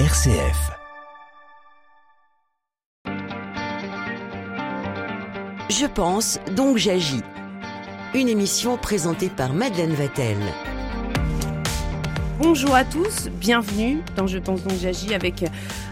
RCF. Je pense, donc j'agis. Une émission présentée par Madeleine Vatel. Bonjour à tous, bienvenue dans Je pense donc j'agis avec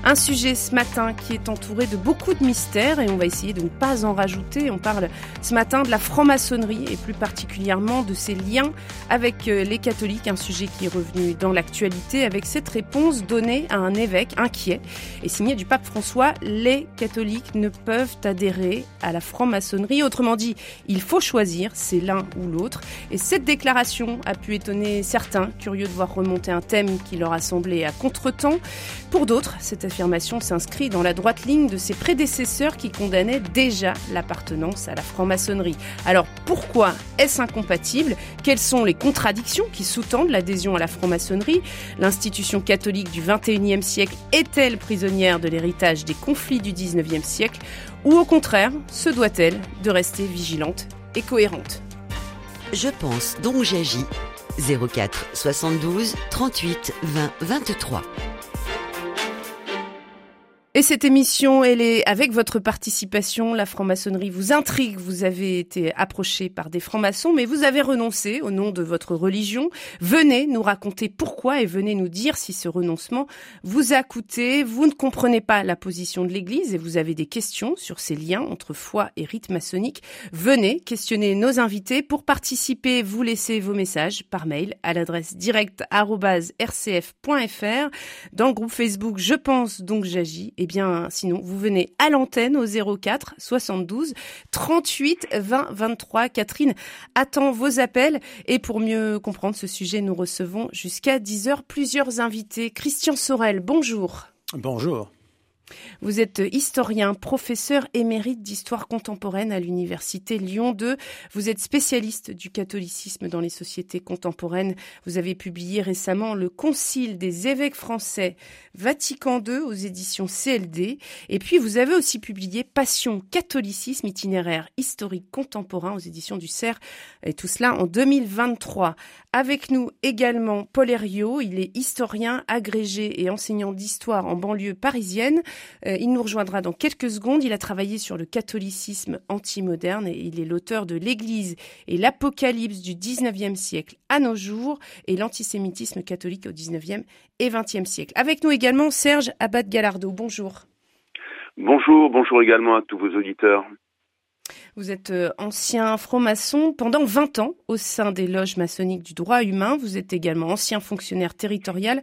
un sujet ce matin qui est entouré de beaucoup de mystères et on va essayer de ne pas en rajouter. On parle ce matin de la franc-maçonnerie et plus particulièrement de ses liens avec euh, les catholiques, un sujet qui est revenu dans l'actualité avec cette réponse donnée à un évêque inquiet et signée du pape François. Les catholiques ne peuvent adhérer à la franc-maçonnerie. Autrement dit, il faut choisir, c'est l'un ou l'autre. Et cette déclaration a pu étonner certains, curieux de voir remonter un thème qui leur a semblé à contretemps. Pour d'autres, cette affirmation s'inscrit dans la droite ligne de ses prédécesseurs qui condamnaient déjà l'appartenance à la franc-maçonnerie. Alors pourquoi est-ce incompatible? Quelles sont les contradictions qui sous-tendent l'adhésion à la franc-maçonnerie? L'institution catholique du XXIe siècle est-elle prisonnière de l'héritage des conflits du XIXe siècle? Ou au contraire, se doit-elle de rester vigilante et cohérente? Je pense donc j'agis. 04 72 38 20 23. Et cette émission, elle est avec votre participation. La franc-maçonnerie vous intrigue. Vous avez été approché par des francs-maçons, mais vous avez renoncé au nom de votre religion. Venez nous raconter pourquoi et venez nous dire si ce renoncement vous a coûté. Vous ne comprenez pas la position de l'Église et vous avez des questions sur ces liens entre foi et rite maçonnique. Venez questionner nos invités. Pour participer, vous laissez vos messages par mail à l'adresse direct@rcf.fr dans le groupe Facebook Je pense donc j'agis eh bien, sinon, vous venez à l'antenne au 04 72 38 20 23. Catherine attend vos appels. Et pour mieux comprendre ce sujet, nous recevons jusqu'à 10 heures plusieurs invités. Christian Sorel, bonjour. Bonjour. Vous êtes historien, professeur émérite d'histoire contemporaine à l'université Lyon 2. Vous êtes spécialiste du catholicisme dans les sociétés contemporaines. Vous avez publié récemment le Concile des évêques français Vatican II aux éditions CLD. Et puis vous avez aussi publié Passion, catholicisme, itinéraire historique contemporain aux éditions du CERF. Et tout cela en 2023. Avec nous également Paul Herriot. Il est historien, agrégé et enseignant d'histoire en banlieue parisienne. Euh, il nous rejoindra dans quelques secondes. Il a travaillé sur le catholicisme anti-moderne et il est l'auteur de l'Église et l'Apocalypse du 19e siècle à nos jours et l'antisémitisme catholique au 19e et 20e siècle. Avec nous également Serge Abad-Galardo. Bonjour. Bonjour, bonjour également à tous vos auditeurs. Vous êtes euh, ancien franc-maçon pendant 20 ans au sein des loges maçonniques du droit humain. Vous êtes également ancien fonctionnaire territorial.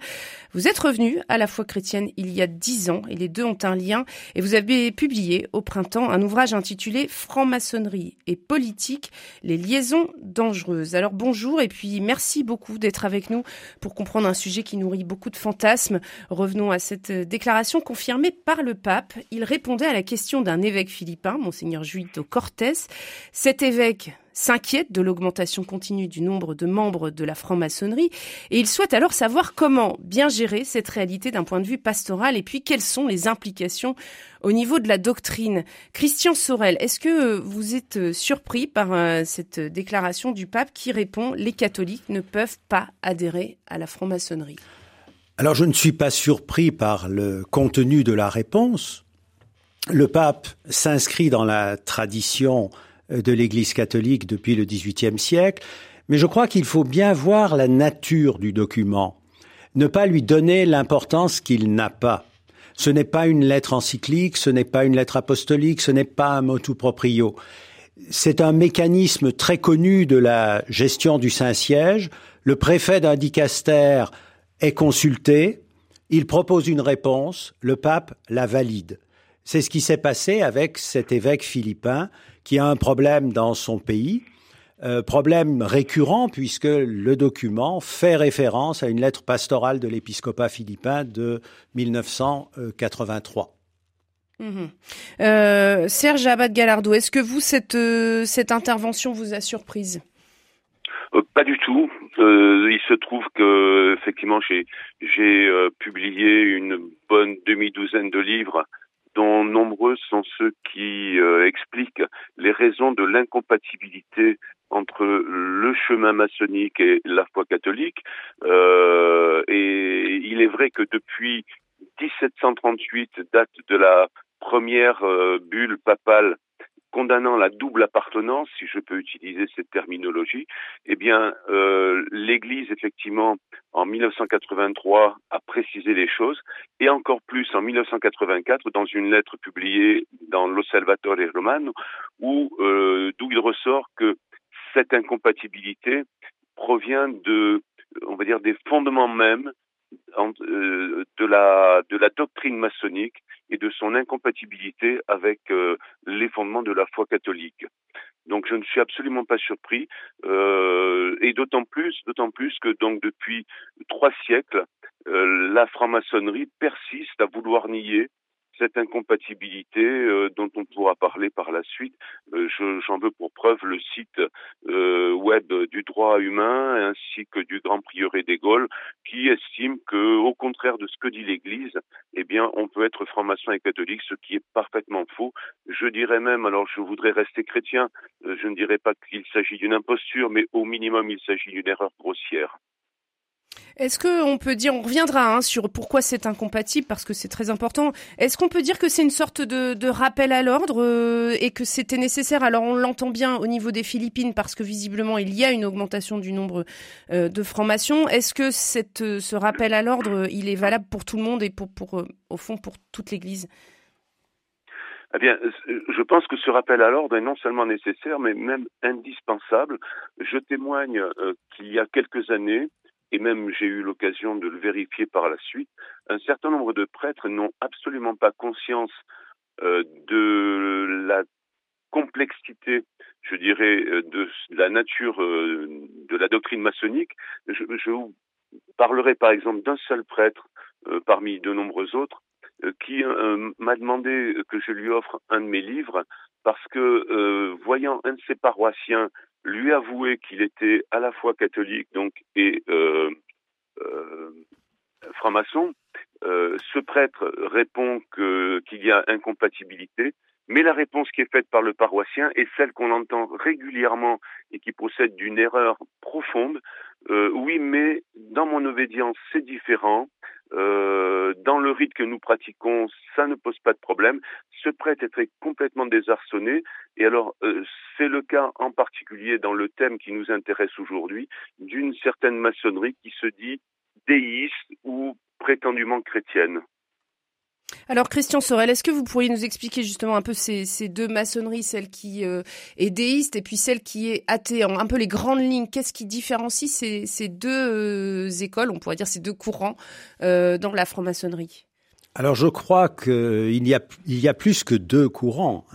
Vous êtes revenu à la foi chrétienne il y a 10 ans et les deux ont un lien. Et vous avez publié au printemps un ouvrage intitulé Franc-maçonnerie et politique, les liaisons dangereuses. Alors bonjour et puis merci beaucoup d'être avec nous pour comprendre un sujet qui nourrit beaucoup de fantasmes. Revenons à cette déclaration confirmée par le pape. Il répondait à la question d'un évêque philippin, monseigneur Juito Cet évêque s'inquiète de l'augmentation continue du nombre de membres de la franc-maçonnerie et il souhaite alors savoir comment bien gérer cette réalité d'un point de vue pastoral et puis quelles sont les implications au niveau de la doctrine. Christian Sorel, est-ce que vous êtes surpris par euh, cette déclaration du pape qui répond les catholiques ne peuvent pas adhérer à la franc-maçonnerie? Alors je ne suis pas surpris par le contenu de la réponse le pape s'inscrit dans la tradition euh, de l'Église catholique depuis le XVIIIe siècle, mais je crois qu'il faut bien voir la nature du document, ne pas lui donner l'importance qu'il n'a pas. Ce n'est pas une lettre encyclique, ce n'est pas une lettre apostolique, ce n'est pas un motu proprio. C'est un mécanisme très connu de la gestion du Saint-Siège. Le préfet d'un dicaster est consulté, il propose une réponse, le pape la valide. C'est ce qui s'est passé avec cet évêque philippin qui a un problème dans son pays, euh, problème récurrent puisque le document fait référence à une lettre pastorale de l'épiscopat philippin de 1983. Mhm. Euh, Serge Abad Galardo, est-ce que vous cette euh, cette intervention vous a surprise? Pas du tout. il se trouve que effectivement j'ai j'ai publié une bonne demi-douzaine de livres dont nombreux sont ceux qui euh, expliquent les raisons de l'incompatibilité entre le chemin maçonnique et la foi catholique. Euh, et il est vrai que depuis 1738, date de la première bulle papale condamnant la double appartenance, si je peux utiliser cette terminologie, eh bien, euh, l'Église, effectivement, en 1983, a précisé les choses, et encore plus en 1984, dans une lettre publiée dans l'Osservatore Romano, où euh, d'où il ressort que cette incompatibilité provient de, on va dire, des fondements mêmes de la de la doctrine maçonnique et de son incompatibilité avec euh, les fondements de la foi catholique. Donc je ne suis absolument pas surpris euh, et d'autant plus d'autant plus que donc depuis trois siècles la franc-maçonnerie persiste à vouloir nier cette incompatibilité euh, dont on pourra parler par la suite. Euh, j'en veux pour preuve le site euh, web du droit humain ainsi que du Grand Prieuré des Gaules qui estime que, au contraire de ce que dit l'Église, eh bien, on peut être franc-maçon et catholique, ce qui est parfaitement faux. Je dirais même, alors je voudrais rester chrétien, je ne dirais pas qu'il s'agit d'une imposture, mais au minimum il s'agit d'une erreur grossière. Est-ce qu'on peut dire, on reviendra hein, sur pourquoi c'est incompatible parce que c'est très important. Est-ce qu'on peut dire que c'est une sorte de, rappel à l'ordre euh, et que c'était nécessaire? Alors on l'entend bien au niveau des Philippines parce que visiblement il y a une augmentation du nombre euh, de francs-maçons. Est-ce que euh, ce rappel à l'ordre, il est valable pour tout le monde et pour au fond pour toute l'Église? Eh bien, je pense que ce rappel à l'ordre est non seulement nécessaire, mais même indispensable. Je témoigne qu'il y a quelques années, et même j'ai eu l'occasion de le vérifier par la suite, un certain nombre de prêtres n'ont absolument pas conscience euh, de la complexité, je dirais, euh, de la nature euh, de la doctrine maçonnique. Je, je vous parlerai par exemple d'un seul prêtre parmi de nombreux autres qui m'a demandé que je lui offre un de mes livres parce que voyant un de ses paroissiens lui avouer qu'il était à la fois catholique donc et euh, euh, franc-maçon, euh, ce prêtre répond qu'il y a incompatibilité, mais la réponse qui est faite par le paroissien est celle qu'on entend régulièrement et qui procède d'une erreur profonde. Oui, mais dans mon obédience, c'est différent. Euh, dans le rite que nous pratiquons, ça ne pose pas de problème. Ce prêtre est complètement désarçonné. Et alors, euh, c'est le cas en particulier dans le thème qui nous intéresse aujourd'hui, d'une certaine maçonnerie qui se dit déiste ou prétendument chrétienne. Alors Christian Sorel, est-ce que vous pourriez nous expliquer justement un peu ces, deux maçonneries, celle qui euh, est déiste et puis celle qui est athée, un peu les grandes lignes, qu'est-ce qui différencie ces, deux euh, écoles, on pourrait dire ces deux courants euh, dans la franc-maçonnerie? Alors je crois qu'il y a, il y a plus que deux courants.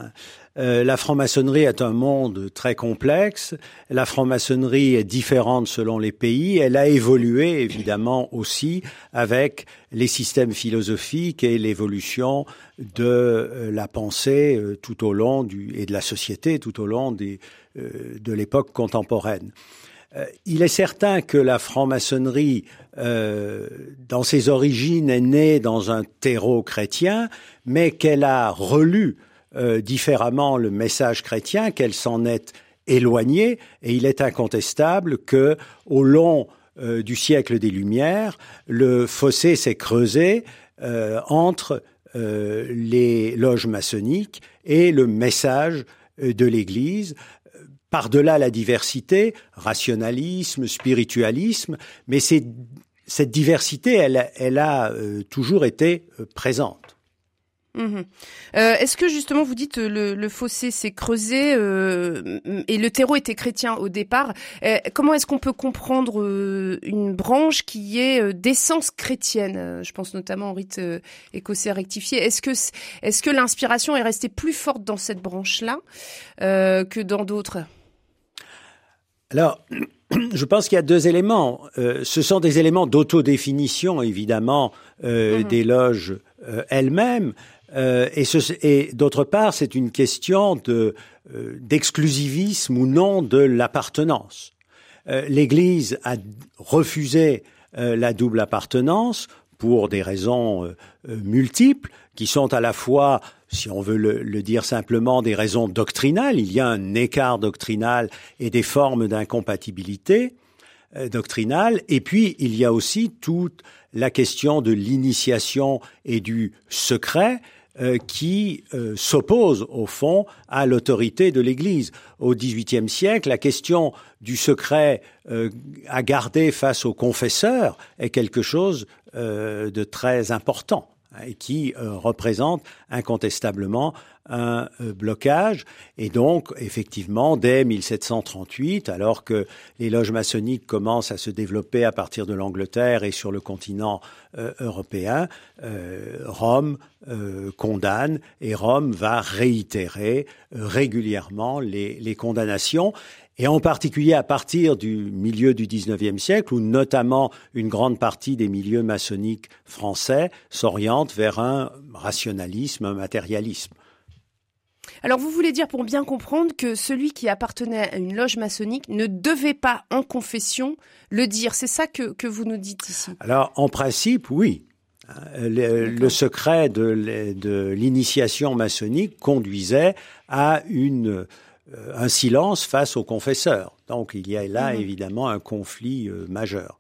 Euh, la franc-maçonnerie est un monde très complexe. La franc-maçonnerie est différente selon les pays. Elle a évolué évidemment aussi avec les systèmes philosophiques et l'évolution de euh, la pensée euh, tout au long du et de la société tout au long des, de l'époque contemporaine. Il est certain que la franc-maçonnerie, dans ses origines, est née dans un terreau chrétien, mais qu'elle a relu euh, différemment le message chrétien, qu'elle s'en est éloignée, et il est incontestable que au long euh, du siècle des Lumières, le fossé s'est creusé euh, entre les loges maçonniques et le message de l'Église par-delà la diversité, rationalisme, spiritualisme, mais cette diversité, elle, elle a toujours été présente. Mhm. Euh, est-ce que justement vous dites le, le fossé s'est creusé euh, et le terreau était chrétien au départ euh, Comment est-ce qu'on peut comprendre une branche qui est d'essence chrétienne Je pense notamment au rite écossais rectifié? Est-ce que est-ce que l'inspiration est restée plus forte dans cette branche-là que dans d'autres? Alors, je pense qu'il y a deux éléments. ce sont des éléments d'autodéfinition, évidemment, mhm. des loges elles-mêmes. Euh, et, d'autre part, c'est une question euh, d'exclusivisme ou non de l'appartenance. Euh, L'Église a refusé la double appartenance pour des raisons multiples, qui sont à la fois, si on veut le, le, dire simplement, des raisons doctrinales. Il y a un écart doctrinal et des formes d'incompatibilité. doctrinale. Et puis, il y a aussi toute la question de l'initiation et du secret euh, qui euh, s'oppose au fond à l'autorité de l'Église. Au XVIIIe siècle, la question du secret euh, à garder face aux confesseurs est quelque chose de très important et qui représente incontestablement un euh, blocage. Et donc, effectivement, dès 1738, alors que les loges maçonniques commencent à se développer à partir de l'Angleterre et sur le continent euh, européen, euh, Rome condamne et Rome va réitérer régulièrement les condamnations et en particulier à partir du milieu du XIXe siècle, où notamment une grande partie des milieux maçonniques français s'orientent vers un rationalisme, un matérialisme. Alors vous voulez dire, pour bien comprendre, que celui qui appartenait à une loge maçonnique ne devait pas en confession le dire. C'est ça que, que vous nous dites ici Alors en principe, oui. Le, secret de, l'initiation maçonnique conduisait à une, un silence face aux confesseurs. Donc il y a là mhm. évidemment un conflit euh, majeur.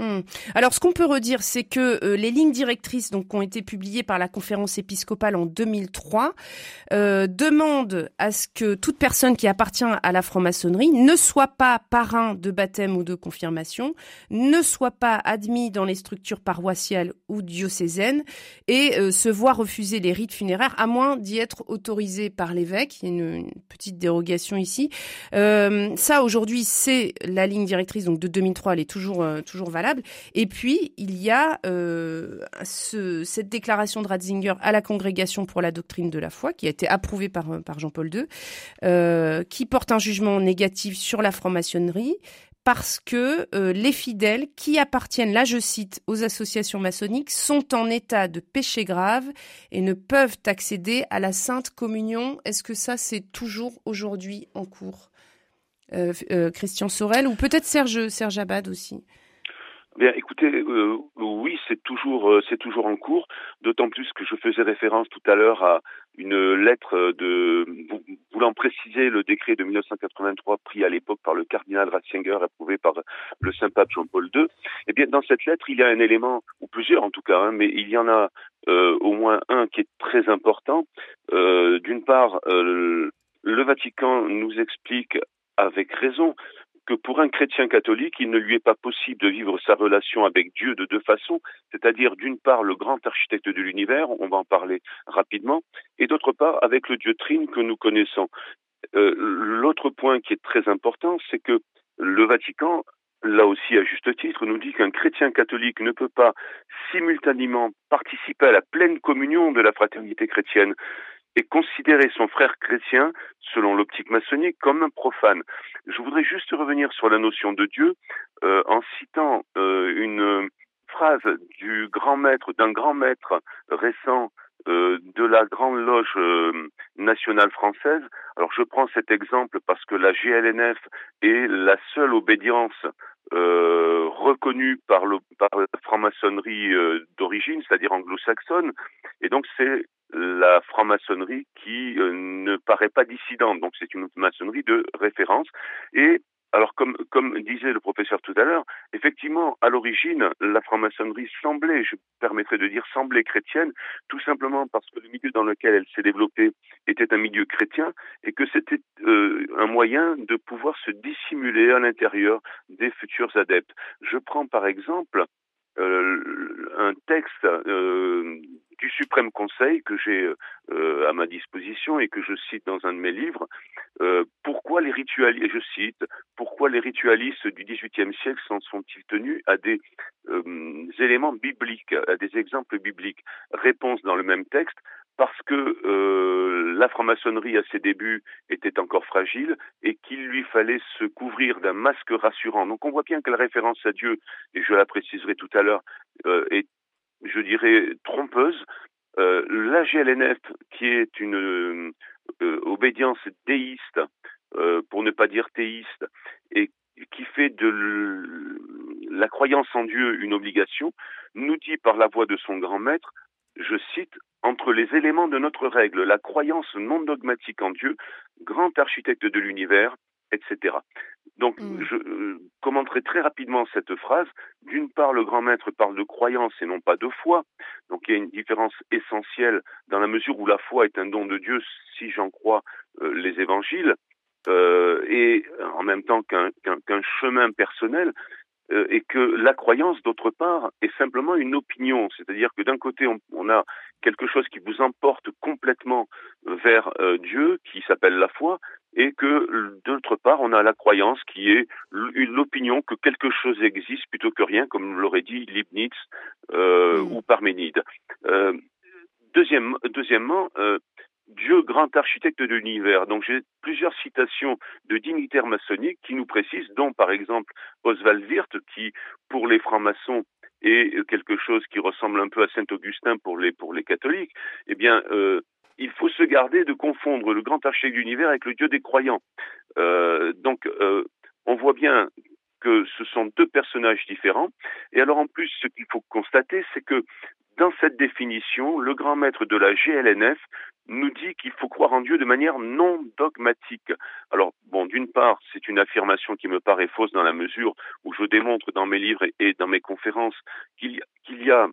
Hmm. Alors, ce qu'on peut redire, c'est que euh, les lignes directrices, donc, qui ont été publiées par la conférence épiscopale en 2003, euh, demandent à ce que toute personne qui appartient à la franc-maçonnerie ne soit pas parrain de baptême ou de confirmation, ne soit pas admis dans les structures paroissiales ou diocésaines et euh, se voit refuser les rites funéraires à moins d'y être autorisé par l'évêque. Il y a une, petite dérogation ici. Ça, aujourd'hui, c'est la ligne directrice donc de 2003. Elle est toujours toujours valable. Et puis, il y a euh, cette déclaration de Ratzinger à la Congrégation pour la doctrine de la foi, qui a été approuvée par, euh, Jean-Paul II, euh, qui porte un jugement négatif sur la franc-maçonnerie, parce que les fidèles qui appartiennent, là je cite, aux associations maçonniques sont en état de péché grave et ne peuvent accéder à la sainte communion. Est-ce que ça c'est toujours aujourd'hui en cours? Christian Sorel ou peut-être Serge, Serge Abad aussi? Bien, écoutez, euh, oui, c'est toujours euh, c'est toujours en cours. D'autant plus que je faisais référence tout à l'heure à une lettre de voulant préciser le décret de 1983 pris à l'époque par le cardinal Ratzinger, approuvé par le saint pape Jean-Paul II. Eh bien, dans cette lettre, il y a un élément ou plusieurs en tout cas, hein, mais il y en a euh, au moins un qui est très important. D'une part, le Vatican nous explique avec raison que pour un chrétien catholique, il ne lui est pas possible de vivre sa relation avec Dieu de deux façons, c'est-à-dire d'une part le grand architecte de l'univers, on va en parler rapidement, et d'autre part avec le Dieu Trine que nous connaissons. Euh, l'autre point qui est très important, c'est que le Vatican, là aussi à juste titre, nous dit qu'un chrétien catholique ne peut pas simultanément participer à la pleine communion de la fraternité chrétienne et considérer son frère chrétien, selon l'optique maçonnique, comme un profane. Je voudrais juste revenir sur la notion de Dieu euh, en citant euh, une phrase du grand maître, d'un grand maître récent euh, de la Grande Loge nationale française. Alors je prends cet exemple parce que la GLNF est la seule obédience par, le, par la franc-maçonnerie d'origine, c'est-à-dire anglo-saxonne, et donc c'est la franc-maçonnerie qui euh, ne paraît pas dissidente. Donc c'est une maçonnerie de référence. Et alors, comme, comme disait le professeur tout à l'heure, effectivement, à l'origine, la franc-maçonnerie semblait, je permettrais de dire, semblait chrétienne, tout simplement parce que le milieu dans lequel elle s'est développée était un milieu chrétien et que c'était euh, un moyen de pouvoir se dissimuler à l'intérieur des futurs adeptes. Je prends par exemple euh, un texte euh, du Suprême Conseil que j'ai euh, à ma disposition et que je cite dans un de mes livres. Euh, pourquoi les ritualistes, je cite, pourquoi les ritualistes du XVIIIe siècle s'en sont-ils tenus à des euh, éléments bibliques, à des exemples bibliques? Réponse dans le même texte parce que euh, la franc-maçonnerie à ses débuts était encore fragile et qu'il lui fallait se couvrir d'un masque rassurant. Donc on voit bien que la référence à Dieu, et je la préciserai tout à l'heure, euh, est, je dirais, trompeuse. Euh, la GLNF, qui est une euh, obédience déiste, euh, pour ne pas dire théiste, et qui fait de la croyance en Dieu une obligation, nous dit par la voix de son grand maître, je cite, entre les éléments de notre règle, la croyance non dogmatique en Dieu, grand architecte de l'univers, etc. Donc, mm. je euh, commenterai très rapidement cette phrase. D'une part, le grand maître parle de croyance et non pas de foi. Donc, il y a une différence essentielle dans la mesure où la foi est un don de Dieu, si j'en crois euh, les évangiles, euh, et en même temps qu'un chemin personnel. Euh, et que la croyance, d'autre part, est simplement une opinion. C'est-à-dire que d'un côté, on, a quelque chose qui vous emporte complètement vers euh, Dieu, qui s'appelle la foi, et que d'autre part, on a la croyance qui est l'opinion que quelque chose existe plutôt que rien, comme l'aurait dit Leibniz euh, ou Parménide. deuxième, deuxièmement, Dieu grand architecte de l'univers. Donc j'ai plusieurs citations de dignitaires maçonniques qui nous précisent, dont par exemple Oswald Wirth, qui pour les francs-maçons est quelque chose qui ressemble un peu à Saint-Augustin pour les, pour les catholiques, eh bien, euh, il faut se garder de confondre le grand architecte de l'univers avec le Dieu des croyants. Euh, donc, euh, on voit bien que ce sont deux personnages différents. Et alors en plus, ce qu'il faut constater, c'est que dans cette définition, le grand maître de la GLNF nous dit qu'il faut croire en Dieu de manière non dogmatique. Alors, bon, d'une part, c'est une affirmation qui me paraît fausse dans la mesure où je démontre dans mes livres et dans mes conférences qu'il y a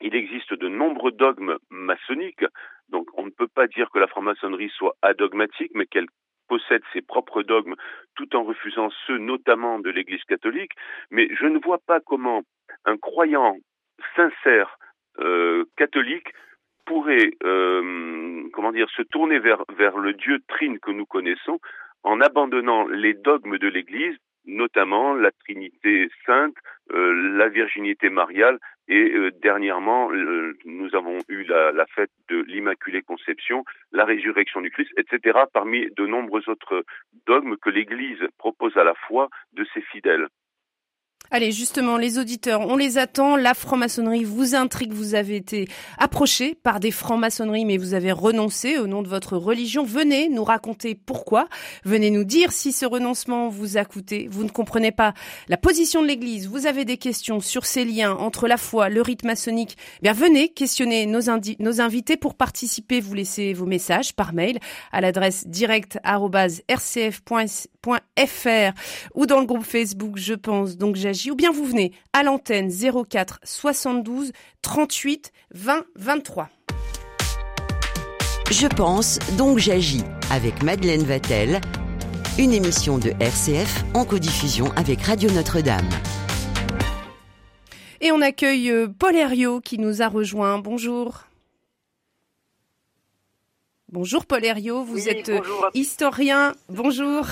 il existe de nombreux dogmes maçonniques, donc on ne peut pas dire que la franc-maçonnerie soit adogmatique, mais qu'elle possède ses propres dogmes tout en refusant ceux notamment de l'Église catholique, mais je ne vois pas comment un croyant sincère euh, catholique pourrait, euh, comment dire, se tourner vers, vers le Dieu trine que nous connaissons en abandonnant les dogmes de l'Église, notamment la Trinité sainte, euh, la virginité mariale, et dernièrement, nous avons eu la, la fête de l'Immaculée Conception, la résurrection du Christ, etc., parmi de nombreux autres dogmes que l'Église propose à la foi de ses fidèles. Allez, justement, les auditeurs, on les attend. La franc-maçonnerie vous intrigue. Vous avez été approché par des francs-maçonneries, mais vous avez renoncé au nom de votre religion. Venez nous raconter pourquoi. Venez nous dire si ce renoncement vous a coûté. Vous ne comprenez pas la position de l'Église. Vous avez des questions sur ces liens entre la foi, le rite maçonnique. Eh bien, venez questionner nos, invités pour participer. Vous laissez vos messages par mail à l'adresse direct@rcf.fr ou dans le groupe Facebook. Je pense donc ou bien vous venez à l'antenne 04 72 38 20 23. Je pense, donc j'agis avec Madeleine Vatel, une émission de RCF en codiffusion avec Radio Notre-Dame. Et on accueille euh, Paul Herriot qui nous a rejoint. Bonjour. Bonjour Paul Herriot, vous êtes euh, historien. Bonjour.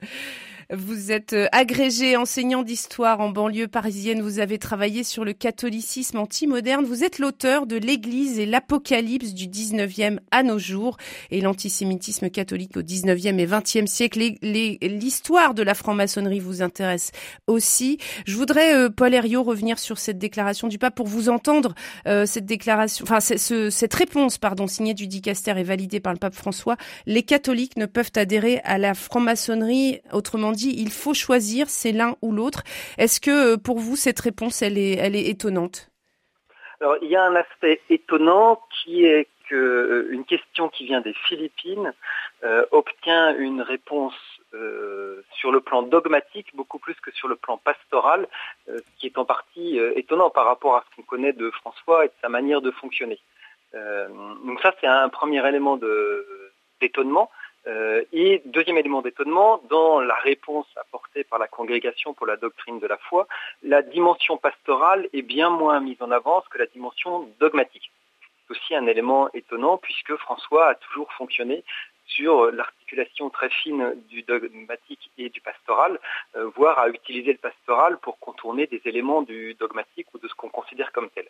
bonjour. Vous êtes euh, agrégé enseignant d'histoire en banlieue parisienne. Vous avez travaillé sur le catholicisme anti-moderne. Vous êtes l'auteur de l'Église et l'Apocalypse du 19e à nos jours et l'antisémitisme catholique au 19e et 20e siècle. L'histoire de la franc-maçonnerie vous intéresse aussi. Je voudrais, euh, Paul Herriot, revenir sur cette déclaration du pape pour vous entendre. Euh, cette déclaration, enfin, cette réponse, pardon, signée du dicaster et validée par le pape François. Les catholiques ne peuvent adhérer à la franc-maçonnerie, autrement dit, il faut choisir, c'est l'un ou l'autre. Est-ce que euh, pour vous cette réponse elle est, elle est étonnante? Alors il y a un aspect étonnant qui est que euh, question qui vient des Philippines euh, obtient une réponse sur le plan dogmatique beaucoup plus que sur le plan pastoral, ce qui est en partie étonnant par rapport à ce qu'on connaît de François et de sa manière de fonctionner. donc ça c'est un premier élément d'étonnement. Euh, et deuxième élément d'étonnement, dans la réponse apportée par la congrégation pour la doctrine de la foi, la dimension pastorale est bien moins mise en avance que la dimension dogmatique. C'est aussi un élément étonnant puisque François a toujours fonctionné sur l'articulation très fine du dogmatique et du pastoral, euh, voire à utiliser le pastoral pour contourner des éléments du dogmatique ou de ce qu'on considère comme tel.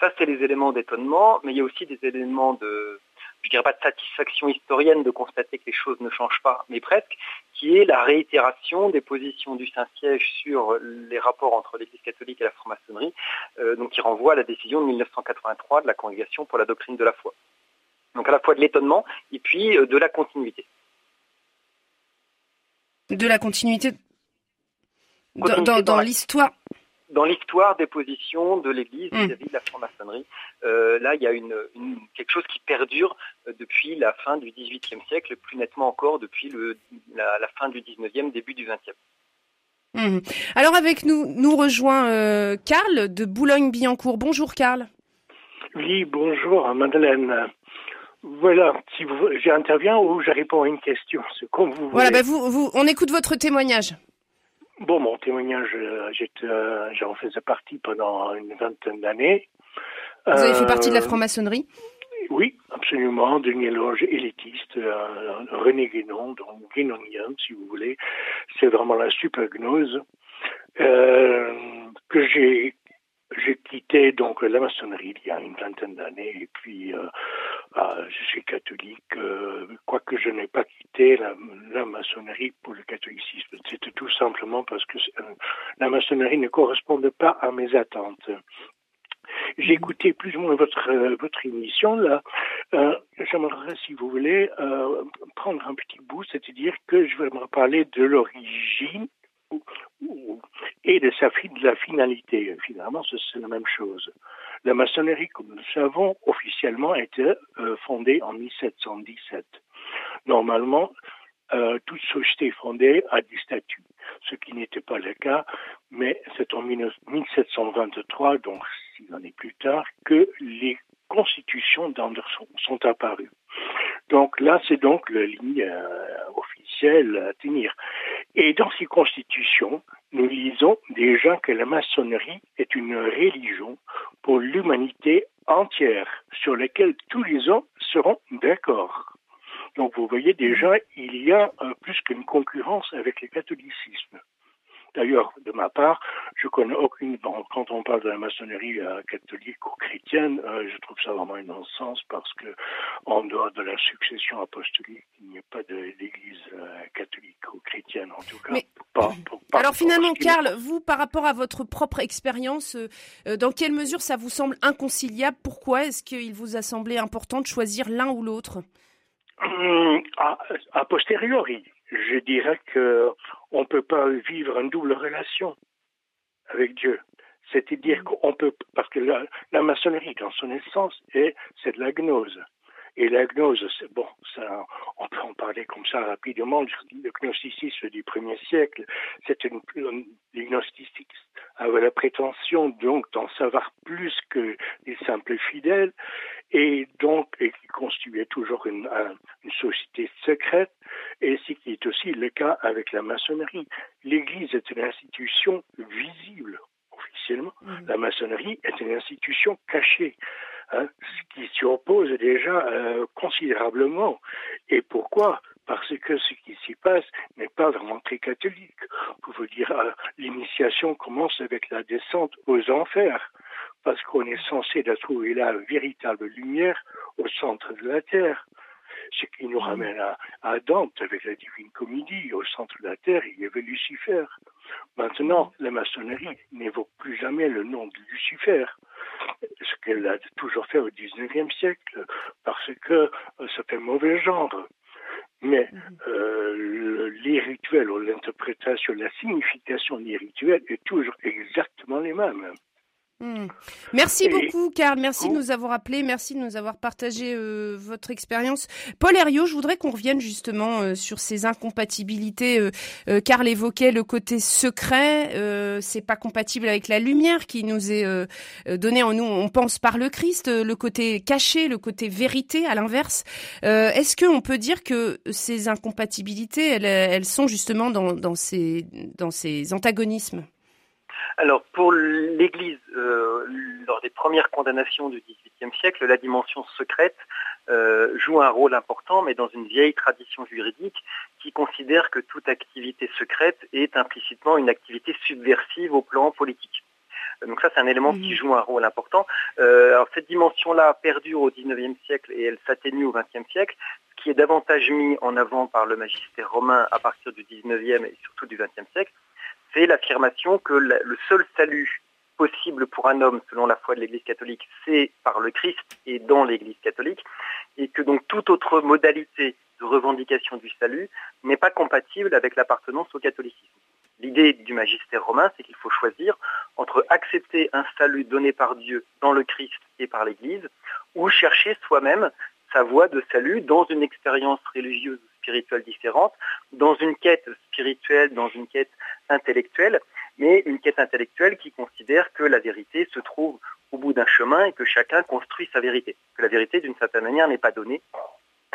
Ça, c'est les éléments d'étonnement, mais il y a aussi des éléments de, je dirais pas de satisfaction historienne de constater que les choses ne changent pas, mais presque, qui est la réitération des positions du Saint-Siège sur les rapports entre l'Église catholique et la franc-maçonnerie, euh, donc qui renvoie à la décision de 1983 de la Congrégation pour la doctrine de la foi. Donc à la fois de l'étonnement et puis euh, de la continuité. De la continuité dans, l'histoire dans l'histoire des positions de l'Église Mm. vis-à-vis de la franc-maçonnerie. Euh, là, il y a une, une- quelque chose qui perdure euh, depuis la fin du XVIIIe siècle, plus nettement encore depuis le, la, la fin du XIXe, début du XXe. Mhm. Alors avec nous, nous rejoint euh, Karl de Boulogne-Billancourt. Bonjour Karl. Oui, bonjour, Madeleine. Voilà, si vous, j'interviens ou je réponds à une question, c'est comme vous Voilà, voulez. bah vous, vous, on écoute votre témoignage. Bon, mon témoignage, euh, euh, j'en faisais partie pendant une vingtaine d'années. Vous avez fait partie de la Euh, franc-maçonnerie? Oui, absolument, d'une loge élitiste, euh, René Guénon, donc guénonien, si vous voulez. C'est vraiment la super gnose euh, que j'ai j'ai quitté donc la maçonnerie il y a une vingtaine d'années et puis euh, ah, je suis catholique, euh, quoique je n'ai pas quitté la, la maçonnerie pour le catholicisme. C'était tout simplement parce que euh, la maçonnerie ne correspondait pas à mes attentes. J'ai écouté plus ou moins votre euh, votre émission là. Euh, J'aimerais, si vous voulez, prendre un petit bout, c'est-à-dire que je vais me parler de l'origine et de sa la finalité. Finalement, c'est c'est la même chose. La maçonnerie, comme nous le savons, officiellement été euh, fondée en 1717. Normalement, euh, toute société fondée a des statuts, ce qui n'était pas le cas, mais c'est en 19- 1723, donc six années plus tard, que les constitutions d'Anderson sont apparues. Donc là, c'est donc la ligne euh, officielle à tenir. Et dans ces constitutions, nous lisons déjà que la maçonnerie est une religion pour l'humanité entière, sur laquelle tous les hommes seront d'accord. Donc vous voyez déjà, il y a euh, plus qu'une concurrence avec le catholicisme. D'ailleurs, de ma part, je connais aucune. Bon, quand on parle de la maçonnerie euh, catholique ou chrétienne, euh, je trouve ça vraiment un non-sens parce que, en dehors de la succession apostolique, il n'y a pas d'église euh, catholique ou chrétienne, en tout cas. Mais- pas, pour- pas Alors finalement, est- Karl, vous, par rapport à votre propre expérience, dans quelle mesure ça vous semble inconciliable? Pourquoi est-ce qu'il vous a semblé important de choisir l'un ou l'autre? A, a posteriori, je dirais que on peut pas vivre une double relation avec Dieu. C'est-à-dire qu'on peut, parce que la, la maçonnerie, dans son essence, est, c'est de la gnose. Et la gnose, bon, ça, on peut en parler comme ça rapidement. Le gnosticisme du premier siècle, c'est une, les gnosticistes la prétention donc d'en savoir plus que les simples fidèles, et donc et qui constituait toujours une, un- une société secrète, et ce qui est aussi le cas avec la maçonnerie. L'Église est une institution visible officiellement. La maçonnerie est une institution cachée, hein, ce qui s'y oppose déjà euh, considérablement. Et pourquoi? Parce que ce qui s'y passe n'est pas vraiment très catholique. Vous dire, euh, l'initiation commence avec la descente aux enfers, parce qu'on est censé de trouver la véritable lumière au centre de la terre. Ce qui nous ramène à, à Dante avec la Divine Comédie. Au centre de la terre, il y avait Lucifer. Maintenant, la maçonnerie n'évoque plus jamais le nom de Lucifer, ce qu'elle a toujours fait au XIXe siècle, parce que euh, ça fait mauvais genre. Mais euh, le- les rituels ou l'interprétation, la signification des rituels est toujours exactement les mêmes. Hmm. Merci Et- beaucoup, Karl. Merci de nous avoir appelés. Merci de nous avoir partagé euh, votre expérience. Paul Herriot, je voudrais qu'on revienne justement euh, sur ces incompatibilités. Euh, euh, Karl évoquait le côté secret. Euh, c'est pas compatible avec la lumière qui nous est euh, donnée en nous. On pense par le Christ. euh, Le côté caché, le côté vérité, à l'inverse. Euh, Est-ce qu'on peut dire que ces incompatibilités, elles, elles sont justement dans, dans ces dans ces antagonismes? Alors, pour l'Église, euh, lors des premières condamnations du XVIIIe siècle, la dimension secrète euh, joue un rôle important, mais dans une vieille tradition juridique qui considère que toute activité secrète est implicitement une activité subversive au plan politique. Donc ça, c'est un élément qui joue un rôle important. Euh, alors cette dimension-là perdure au XIXe siècle et elle s'atténue au XXe siècle, ce qui est davantage mis en avant par le magistère romain à partir du XIXe et surtout du XXe siècle, c'est l'affirmation que le seul salut possible pour un homme selon la foi de l'Église catholique, c'est par le Christ et dans l'Église catholique, et que donc toute autre modalité de revendication du salut n'est pas compatible avec l'appartenance au catholicisme. L'idée du magistère romain, c'est qu'il faut choisir entre accepter un salut donné par Dieu dans le Christ et par l'Église, ou chercher soi-même sa voie de salut dans une expérience religieuse ou spirituelle différente, dans une quête spirituelle, dans une quête intellectuelle, mais une quête intellectuelle qui considère que la vérité se trouve au bout d'un chemin et que chacun construit sa vérité. Que la vérité, d'une certaine manière, n'est pas donnée,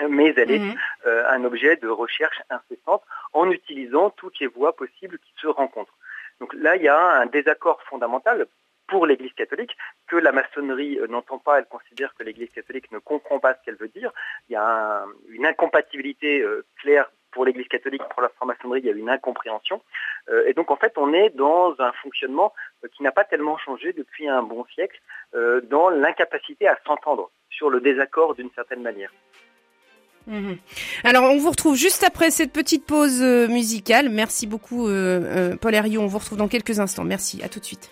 mais elle est mhm. euh, un objet de recherche incessante en utilisant toutes les voies possibles qui se rencontrent. Donc là, il y a un désaccord fondamental pour l'Église catholique que la maçonnerie euh, n'entend pas, elle considère que l'Église catholique ne comprend pas ce qu'elle veut dire. Il y a une incompatibilité euh, claire pour l'Église catholique, pour la franc-maçonnerie, il y a une incompréhension. et donc en fait, on est dans un fonctionnement qui n'a pas tellement changé depuis un bon siècle, dans l'incapacité à s'entendre sur le désaccord d'une certaine manière. Mhm. Alors, on vous retrouve juste après cette petite pause euh, musicale. Merci beaucoup, euh, euh, Paul Herriot. On vous retrouve dans quelques instants. Merci. À tout de suite.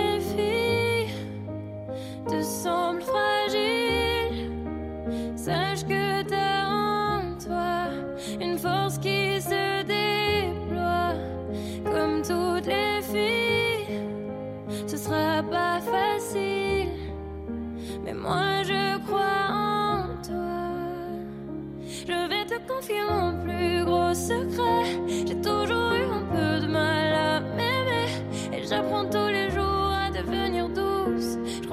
te semble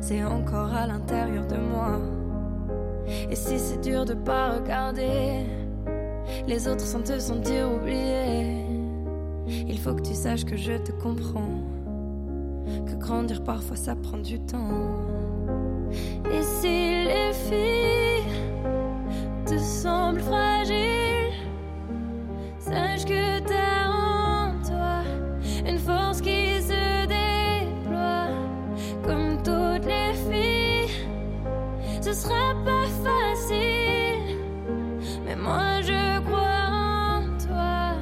c'est encore à l'intérieur de moi. Et si c'est dur de pas regarder les autres sans te sentir oublié, il faut que tu saches que je te comprends. Que grandir parfois ça prend du temps. Et si les filles te semblent fragiles, sache que t'as sera pas facile, mais moi je crois en toi.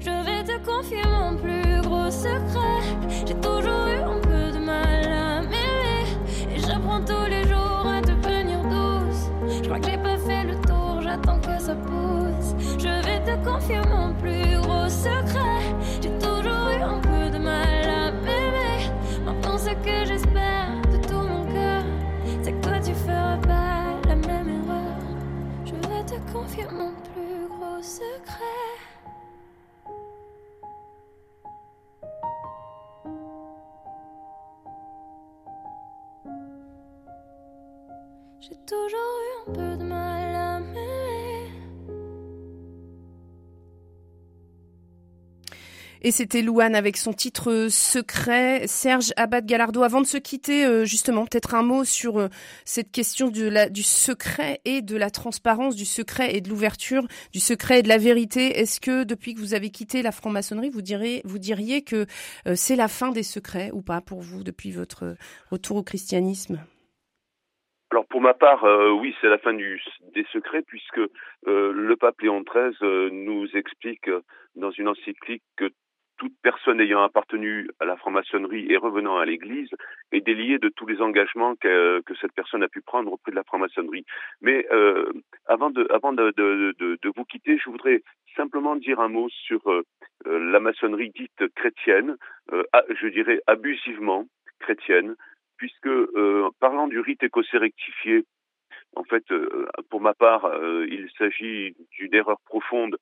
Je vais te confier mon plus gros secret. J'ai toujours eu un peu de mal à m'aimer, et j'apprends tous les jours à devenir douce. Je crois que j'ai pas fait le tour, j'attends que ça pousse. Je vais te confier mon plus gros secret. J'ai toujours eu un peu de mal à m'aimer. Maintenant, ce que j'espère mon plus gros secret. J'ai toujours eu un peu de Et c'était Louane avec son titre secret. Serge Abad Galardo, avant de se quitter, euh, justement, peut-être un mot sur euh, cette question du secret et de la transparence, du secret et de l'ouverture, du secret et de la vérité. Est-ce que depuis que vous avez quitté la franc-maçonnerie, vous vous diriez que euh, c'est la fin des secrets ou pas pour vous depuis votre retour au christianisme? Alors pour ma part, oui, c'est la fin du, des secrets puisque le pape Léon XIII nous explique dans une encyclique que toute personne ayant appartenu à la franc-maçonnerie et revenant à l'Église est déliée de tous les engagements que, que, cette personne a pu prendre auprès de la franc-maçonnerie. Mais euh, avant, de, vous quitter, je voudrais simplement dire un mot sur euh, la maçonnerie dite chrétienne, euh, je dirais abusivement chrétienne, puisque euh, parlant du rite écossais rectifié, en fait, pour ma part, il s'agit d'une erreur profonde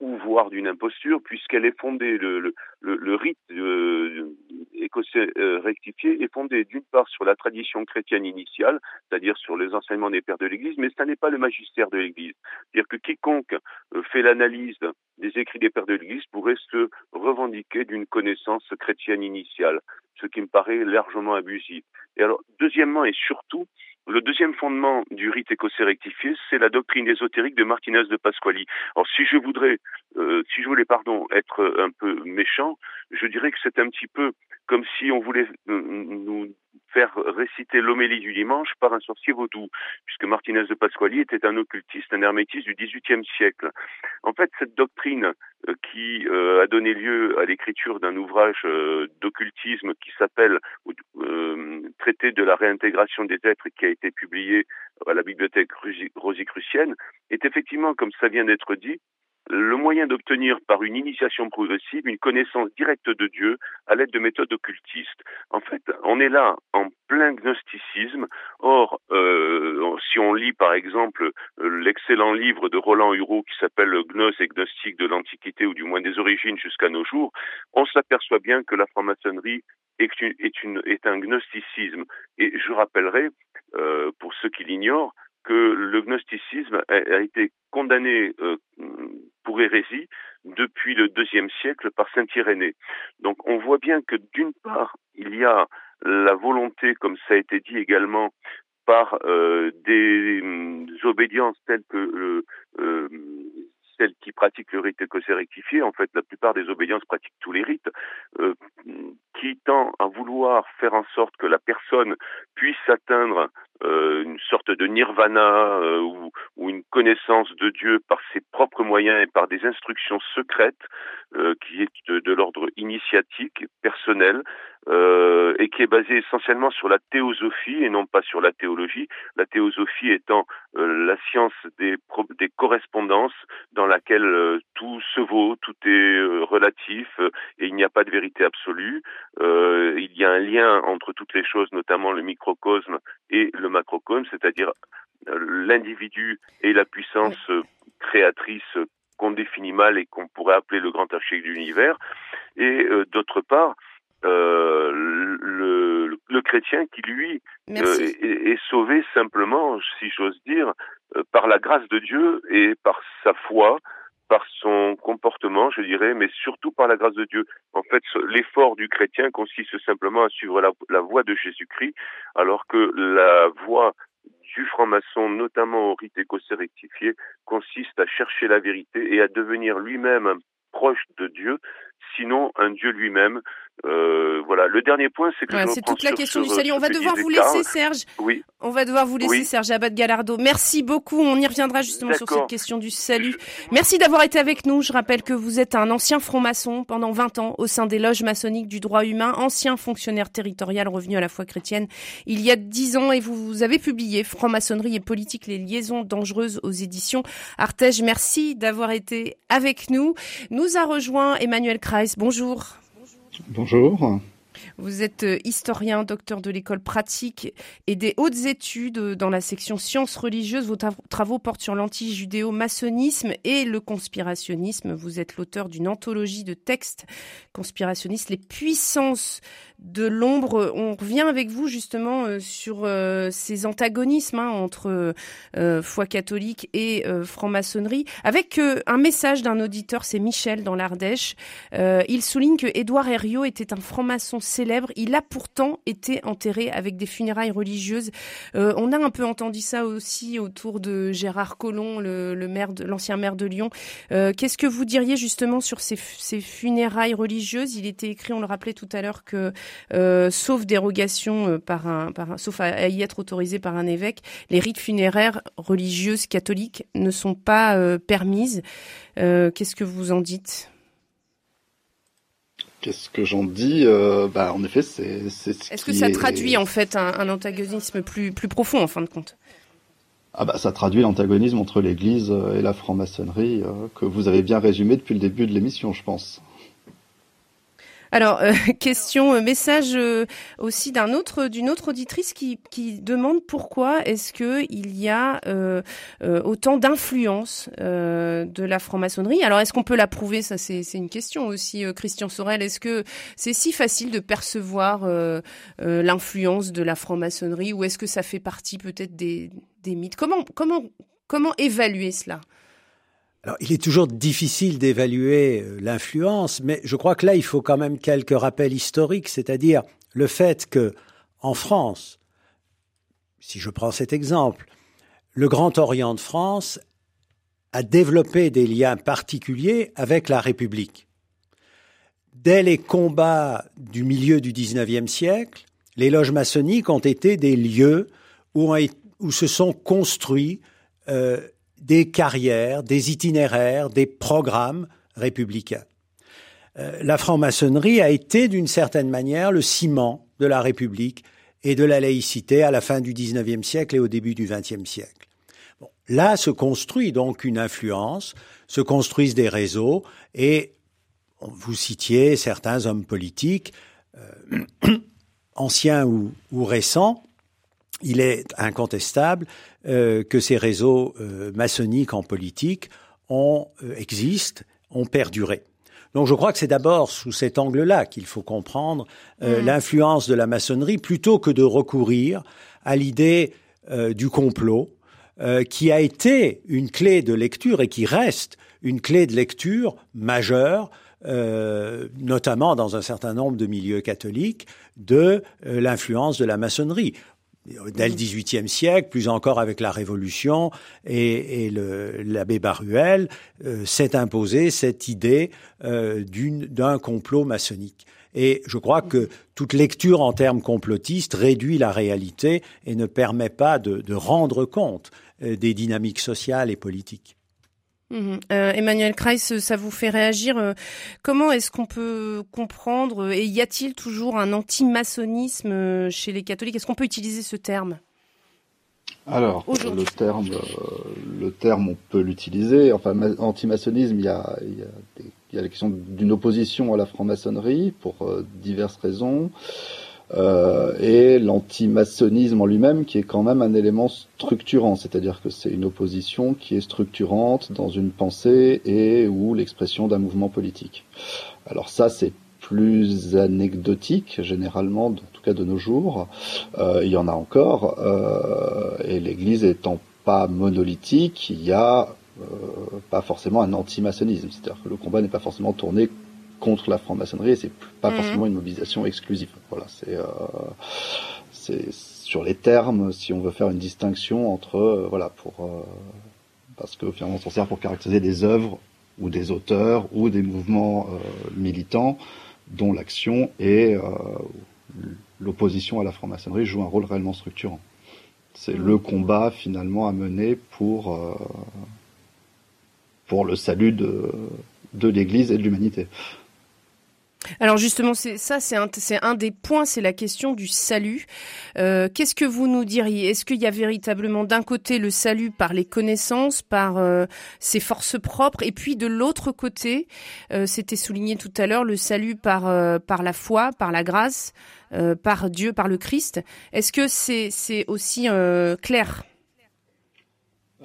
ou voire d'une imposture, puisqu'elle est fondée, le, le, le, rite euh, écossais euh, rectifié est fondé d'une part sur la tradition chrétienne initiale, c'est-à-dire sur les enseignements des pères de l'Église, mais ce n'est pas le magistère de l'Église. C'est-à-dire que quiconque euh, fait l'analyse des écrits des pères de l'Église pourrait se revendiquer d'une connaissance chrétienne initiale, ce qui me paraît largement abusif. Et alors, deuxièmement et surtout, le deuxième fondement du rite écossais rectifié, c'est la doctrine ésotérique de Martinez de Pasquali. Alors, si je voudrais, euh, si je voulais, pardon, être un peu méchant, je dirais que c'est un petit peu comme si on voulait euh, nous faire réciter l'homélie du dimanche par un sorcier vaudou, puisque Martinez de Pasquali était un occultiste, un hermétiste du XVIIIe siècle. En fait, cette doctrine euh, qui euh, a donné lieu à l'écriture d'un ouvrage d'occultisme qui s'appelle Traité de la réintégration des êtres qui a été publié à la bibliothèque rosicrucienne, est effectivement, comme ça vient d'être dit, le moyen d'obtenir par une initiation progressive une connaissance directe de Dieu à l'aide de méthodes occultistes. En fait, on est là en plein gnosticisme. Or, euh, si on lit par exemple l'excellent livre de Roland Hureau qui s'appelle Gnos et gnostique de l'Antiquité ou du moins des origines jusqu'à nos jours, on s'aperçoit bien que la franc-maçonnerie est, une, un gnosticisme. Et je rappellerai, euh, pour ceux qui l'ignorent, que le gnosticisme a, été condamné euh, pour hérésie depuis le deuxième siècle par saint Irénée. Donc on voit bien que d'une part, il y a la volonté, comme ça a été dit également, par euh, des euh, obédiences telles que euh, celles qui pratiquent le rite écossais rectifié, en fait la plupart des obédiences pratiquent tous les rites, qui tend à vouloir faire en sorte que la personne puisse atteindre euh, une sorte de nirvana euh, ou, ou, une connaissance de Dieu par ses propres moyens et par des instructions secrètes euh, qui est de, de l'ordre initiatique, personnel, et qui est basée essentiellement sur la théosophie et non pas sur la théologie. La théosophie étant la science des, des correspondances dans laquelle tout se vaut, tout est relatif et il n'y a pas de vérité absolue. il y a un lien entre toutes les choses, notamment le microcosme et le macrocosme, c'est-à-dire euh, l'individu et la puissance euh, créatrice qu'on définit mal et qu'on pourrait appeler le grand archive de l'univers, et euh, d'autre part, le, le, chrétien qui, lui, est, sauvé simplement, si j'ose dire, par la grâce de Dieu et par sa foi, par son comportement, je dirais, mais surtout par la grâce de Dieu. En fait, l'effort du chrétien consiste simplement à suivre la, voie de Jésus-Christ, alors que la voie du franc-maçon, notamment au rite écossais rectifié, consiste à chercher la vérité et à devenir lui-même proche de Dieu, sinon un Dieu lui-même, euh, voilà. Le dernier point, c'est que c'est toute la question du salut. On va devoir vous laisser, Serge. Oui. On va devoir vous laisser, Serge Abad Galardo. Merci beaucoup. On y reviendra justement sur cette question du salut. Merci d'avoir été avec nous. Je rappelle que vous êtes un ancien franc-maçon pendant 20 ans au sein des loges maçonniques du droit humain, ancien fonctionnaire territorial revenu à la foi chrétienne il y a 10 ans et vous avez publié Franc-maçonnerie et politique, les liaisons dangereuses aux éditions Artege. Merci d'avoir été avec nous. Nous a rejoint Emmanuel Kreis. Bonjour. Bonjour. Vous êtes euh, historien, docteur de l'école pratique et des hautes études dans la section sciences religieuses. Vos travaux portent sur l'anti-judéo-maçonnisme et le conspirationnisme. Vous êtes l'auteur d'une anthologie de textes conspirationnistes, Les puissances de l'ombre. On revient avec vous justement euh, sur euh, ces antagonismes hein, entre foi catholique et franc-maçonnerie, avec un message d'un auditeur, c'est Michel dans l'Ardèche. il souligne que Édouard Herriot était un franc-maçon célèbre. Il a pourtant été enterré avec des funérailles religieuses. Euh, on a un peu entendu ça aussi autour de Gérard Collomb, l'ancien maire de Lyon. Euh, qu'est-ce que vous diriez justement sur ces, funérailles religieuses? Il était écrit, on le rappelait tout à l'heure, que euh, sauf dérogation par un, sauf à, y être autorisé par un évêque, les rites funéraires religieuses catholiques ne sont pas permises. Qu'est-ce que vous en dites? Qu'est-ce que j'en dis euh, Bah, en effet, c'est. Est-ce que ça traduit en fait un, antagonisme plus plus profond en fin de compte? Ah bah, ça traduit l'antagonisme entre l'Église et la franc-maçonnerie que vous avez bien résumé depuis le début de l'émission, je pense. Alors, euh, question, euh, message euh, aussi d'un autre, d'une autre auditrice qui, demande pourquoi est-ce que il y a autant d'influence de la franc-maçonnerie. Alors, est-ce qu'on peut la prouver? Ça, c'est, c'est une question aussi, Christian Sorel. Est-ce que c'est si facile de percevoir l'influence de la franc-maçonnerie, ou est-ce que ça fait partie peut-être des, des mythes? Comment, comment, comment évaluer cela? Alors, il est toujours difficile d'évaluer euh, l'influence, mais je crois que là, il faut quand même quelques rappels historiques, c'est-à-dire le fait que, en France, si je prends cet exemple, le Grand Orient de France a développé des liens particuliers avec la République. Dès les combats du milieu du XIXe siècle, les loges maçonniques ont été des lieux où, où se sont construits euh, des carrières, des itinéraires, des programmes républicains. Euh, la franc-maçonnerie a été d'une certaine manière le ciment de la République et de la laïcité à la fin du XIXe siècle et au début du XXe siècle. là se construit donc une influence, se construisent des réseaux et vous citiez certains hommes politiques, euh, anciens ou récents, il est incontestable euh, que ces réseaux euh, maçonniques en politique ont, euh, existent, ont perduré. Donc je crois que c'est d'abord sous cet angle-là qu'il faut comprendre mmh. l'influence de la maçonnerie plutôt que de recourir à l'idée du complot, qui a été une clé de lecture et qui reste une clé de lecture majeure, notamment dans un certain nombre de milieux catholiques, de l'influence de la maçonnerie dès le XVIIIe siècle, plus encore avec la Révolution et, et l'abbé Baruel, euh, s'est imposée cette idée euh, d'un complot maçonnique. Et je crois que toute lecture en termes complotistes réduit la réalité et ne permet pas de, de rendre compte euh, des dynamiques sociales et politiques. Mhm. Euh, Emmanuel Kreis, ça vous fait réagir. Euh, comment est-ce qu'on peut comprendre et y a-t-il toujours un anti-maçonnisme euh, chez les catholiques? Est-ce qu'on peut utiliser ce terme? Alors, le terme, le terme, on peut l'utiliser. Enfin, anti-maçonnisme, il y a, il y a, il y a la question d'une opposition à la franc-maçonnerie pour diverses raisons. Euh, et l'antimaçonnisme en lui-même qui est quand même un élément structurant, c'est-à-dire que c'est une opposition qui est structurante dans une pensée et ou l'expression d'un mouvement politique. Alors ça, c'est plus anecdotique généralement, en tout cas de nos jours. Euh, il y en a encore, euh, et l'Église étant pas monolithique, il y a euh, pas forcément un anti-maçonnisme, c'est-à-dire que le combat n'est pas forcément tourné contre la franc-maçonnerie et c'est pas mhm. forcément une mobilisation exclusive. Voilà, c'est euh, c'est sur les termes si on veut faire une distinction entre euh, voilà pour euh, parce que finalement on s'en sert pour caractériser des œuvres ou des auteurs ou des mouvements militants dont l'action et l'opposition à la franc-maçonnerie joue un rôle réellement structurant. C'est mhm. le combat finalement à mener pour pour le salut de de l'Église et de l'humanité. Alors justement, c'est ça, c'est un, des points, c'est la question du salut. Euh, qu'est-ce que vous nous diriez? Est-ce qu'il y a véritablement d'un côté le salut par les connaissances, par euh, ses forces propres, et puis de l'autre côté, euh, c'était souligné tout à l'heure, le salut par la foi, par la grâce, par Dieu, par le Christ. Est-ce que c'est aussi clair?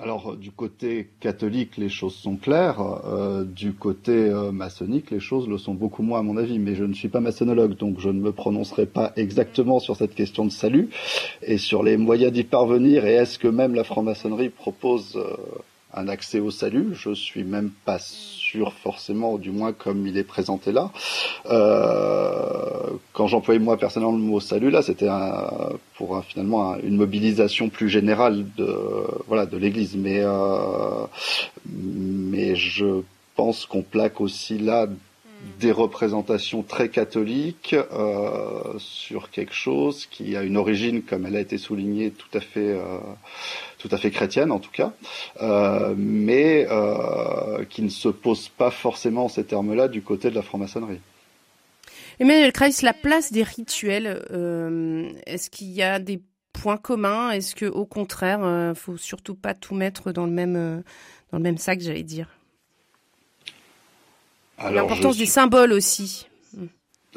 Alors euh, du côté catholique, les choses sont claires. Euh, du côté euh, maçonnique, les choses le sont beaucoup moins à mon avis. Mais je ne suis pas maçonnologue, donc je ne me prononcerai pas exactement sur cette question de salut et sur les moyens d'y parvenir. Et est-ce que même la franc-maçonnerie propose un accès au salut Je suis même pas sûr forcément, du moins comme il est présenté là. Euh, quand j'employais moi personnellement le mot salut là, c'était pour finalement une mobilisation plus générale de voilà de l'Église, mais euh, mais je pense qu'on plaque aussi là des représentations très catholiques euh, sur quelque chose qui a une origine, comme elle a été soulignée, tout à fait, euh, tout à fait chrétienne en tout cas, euh, mais qui ne se pose pas forcément en ces termes-là du côté de la franc-maçonnerie. Emmanuel Kreis, la place des rituels, est-ce qu'il y a des points communs? Est-ce que, au contraire, faut surtout pas tout mettre dans le même dans le même sac, j'allais dire? L'importance des symboles aussi.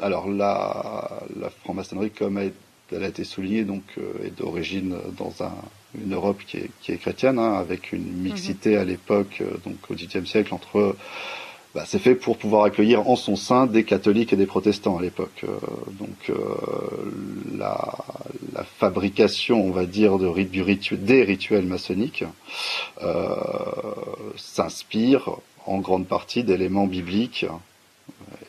Alors la, la franc-maçonnerie, comme elle, a été soulignée, donc est d'origine dans un, une Europe qui est, qui est chrétienne, hein, avec une mixité mhm. à l'époque, donc au XVIIIe siècle, entre bah, c'est fait pour pouvoir accueillir en son sein des catholiques et des protestants à l'époque. Euh, donc euh, la, la, fabrication, on va dire, de, du des rituels maçonniques euh, s'inspire en grande partie d'éléments bibliques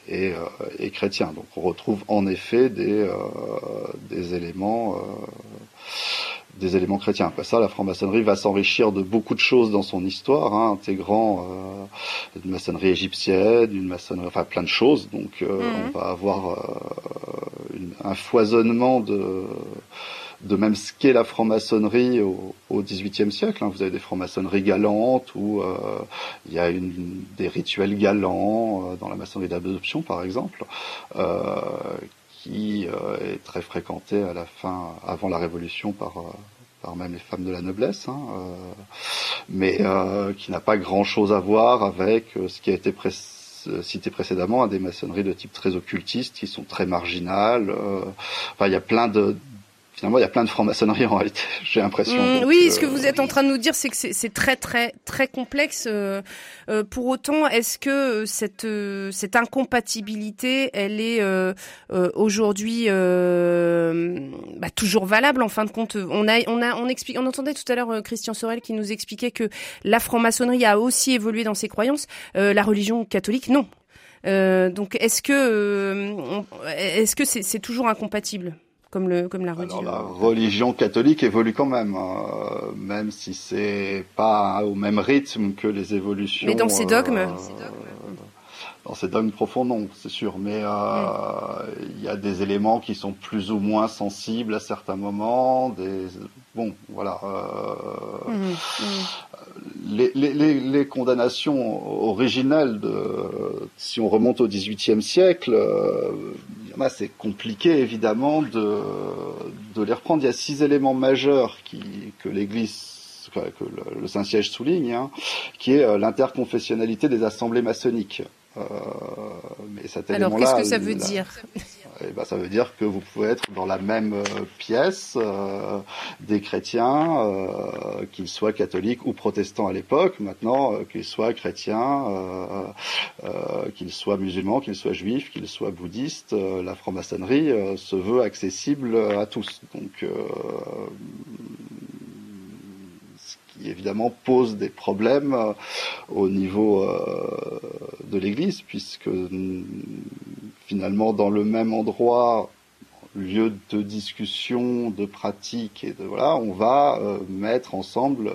et, et, chrétiens. Donc on retrouve en effet des, des éléments des éléments chrétiens. Après ça, la franc-maçonnerie va s'enrichir de beaucoup de choses dans son histoire, hein, intégrant euh, une maçonnerie égyptienne, une maçonnerie, enfin plein de choses. Donc euh, mhm. on va avoir euh, un foisonnement de de même ce qu'est la franc-maçonnerie au, XVIIIe siècle. Hein. Vous avez des francs-maçonneries galantes où euh, il y a une, des rituels galants dans la maçonnerie d'adoption, par exemple, qui euh, est très fréquentée à la fin, avant la Révolution, par euh, par même les femmes de la noblesse, hein, euh, mais qui n'a pas grand-chose à voir avec ce qui a été cité précédemment, à des maçonneries de type très occultiste, qui sont très marginales. enfin, il y a plein de, finalement, il y a plein de franc-maçonnerie en réalité, j'ai l'impression. Mmh, oui, ce que vous êtes en train de nous dire, c'est que c'est très, très, très complexe. Euh, euh, pour autant, est-ce que cette, euh, cette incompatibilité, elle est aujourd'hui bah, toujours valable En fin de compte, on a, on a, on explique, on entendait tout à l'heure Christian Sorel qui nous expliquait que la franc-maçonnerie a aussi évolué dans ses croyances. la religion catholique, non. donc, est-ce que, est-ce que c'est toujours incompatible? Comme, le, comme la religion. Alors, la religion catholique évolue quand même, euh, même si c'est pas au même rythme que les évolutions. Mais dans ses dogmes. Euh, dans ses dogmes profonds, non, c'est sûr. Mais euh, il y a des éléments qui sont plus ou moins sensibles à certains moments. Des bon, voilà. Mmh, mmh. Les, les, les, condamnations originelles de, si on remonte au XVIIIe siècle, c'est compliqué évidemment de, de les reprendre. Il y a six éléments majeurs qui, que l'Église, que le, Saint-Siège souligne, hein, qui est euh, l'interconfessionnalité des assemblées maçonniques. Euh, mais cet Alors, qu'est-ce que ça veut dire? Eh ben, ça veut dire que vous pouvez être dans la même euh, pièce euh, des chrétiens, euh, qu'ils soient catholiques ou protestants à l'époque, maintenant qu'ils soient chrétiens, qu'ils soient musulmans, qu'ils soient juifs, qu'ils soient bouddhistes, la franc-maçonnerie se veut accessible à tous. Donc évidemment pose des problèmes au niveau de l'Église, puisque finalement dans le même endroit, lieu de discussion, de pratique et de voilà, on va euh, mettre ensemble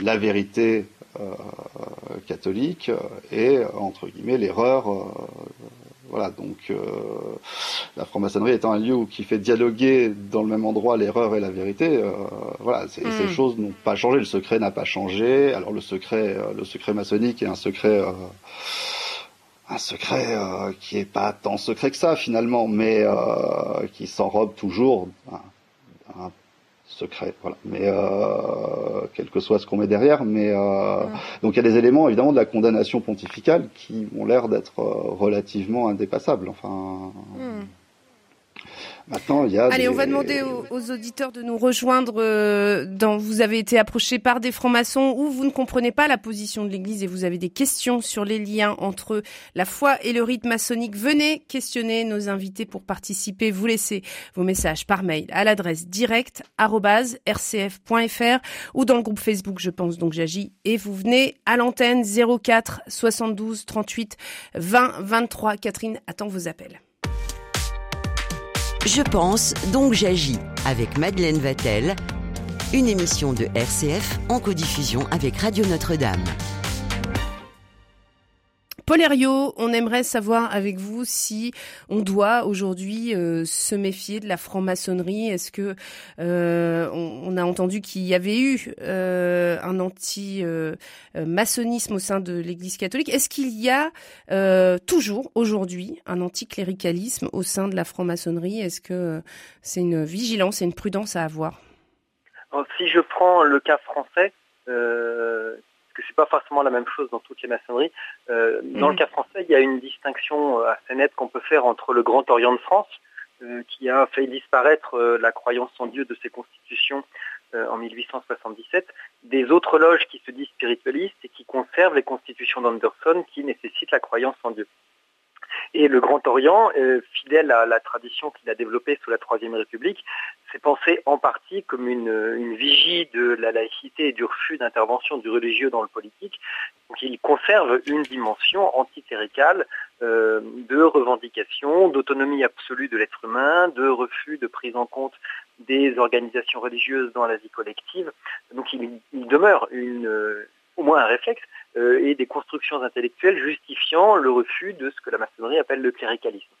la vérité euh, catholique et entre guillemets l'erreur. Euh, voilà, donc la franc-maçonnerie étant un lieu qui fait dialoguer dans le même endroit l'erreur et la vérité, voilà, ces hmm. choses n'ont pas changé, le secret n'a pas changé. Alors le secret, le secret maçonnique est un secret un secret euh, qui est pas tant secret que ça finalement, mais euh, qui s'enrobe toujours un, secret, voilà. Mais euh, quel que soit ce qu'on met derrière, mais donc il y a des éléments évidemment de la condamnation pontificale qui ont l'air d'être relativement indépassables. Enfin. Hmm. Maintenant, il y a. Allez, on va demander aux, auditeurs de nous rejoindre. Euh, dans, vous avez été approché par des francs-maçons ou vous ne comprenez pas la position de l'Église et vous avez des questions sur les liens entre la foi et le rite maçonnique. Venez questionner nos invités pour participer. Vous laissez vos messages par mail à l'adresse direct@rcf.fr ou dans le groupe Facebook. Je pense donc j'agis et vous venez à l'antenne 04 72 38 20 23. Catherine attend vos appels. Je pense, donc j'agis avec Madeleine Vatel, une émission de RCF en codiffusion avec Radio Notre-Dame. Herriot, on aimerait savoir avec vous si on doit aujourd'hui se méfier de la franc-maçonnerie. Est-ce que on, a entendu qu'il y avait eu un anti-maçonnisme au sein de l'Église catholique. Est-ce qu'il y a toujours aujourd'hui un anticléricalisme au sein de la franc-maçonnerie? Est-ce que c'est une vigilance et une prudence à avoir? Si je prends le cas français, euh, que c'est pas forcément la même chose dans toutes les maçonneries. Euh, dans le mhm. cas français, il y a une distinction euh, assez nette qu'on peut faire entre le Grand Orient de France, euh, qui a fait disparaître la croyance en Dieu de ses constitutions en 1877, des autres loges qui se disent spiritualistes et qui conservent les constitutions d'Anderson qui nécessitent la croyance en Dieu. Et le Grand Orient, euh, fidèle à la tradition qu'il a développée sous la Troisième République, s'est pensé en partie comme une, vigie de la laïcité et du refus d'intervention du religieux dans le politique. Donc il conserve une dimension anticléricale euh, de revendication, d'autonomie absolue de l'être humain, de refus de prise en compte des organisations religieuses dans la vie collective. Donc il, demeure une, au moins un réflexe, euh, et des constructions intellectuelles justifiant le refus de ce que la maçonnerie appelle le cléricalisme.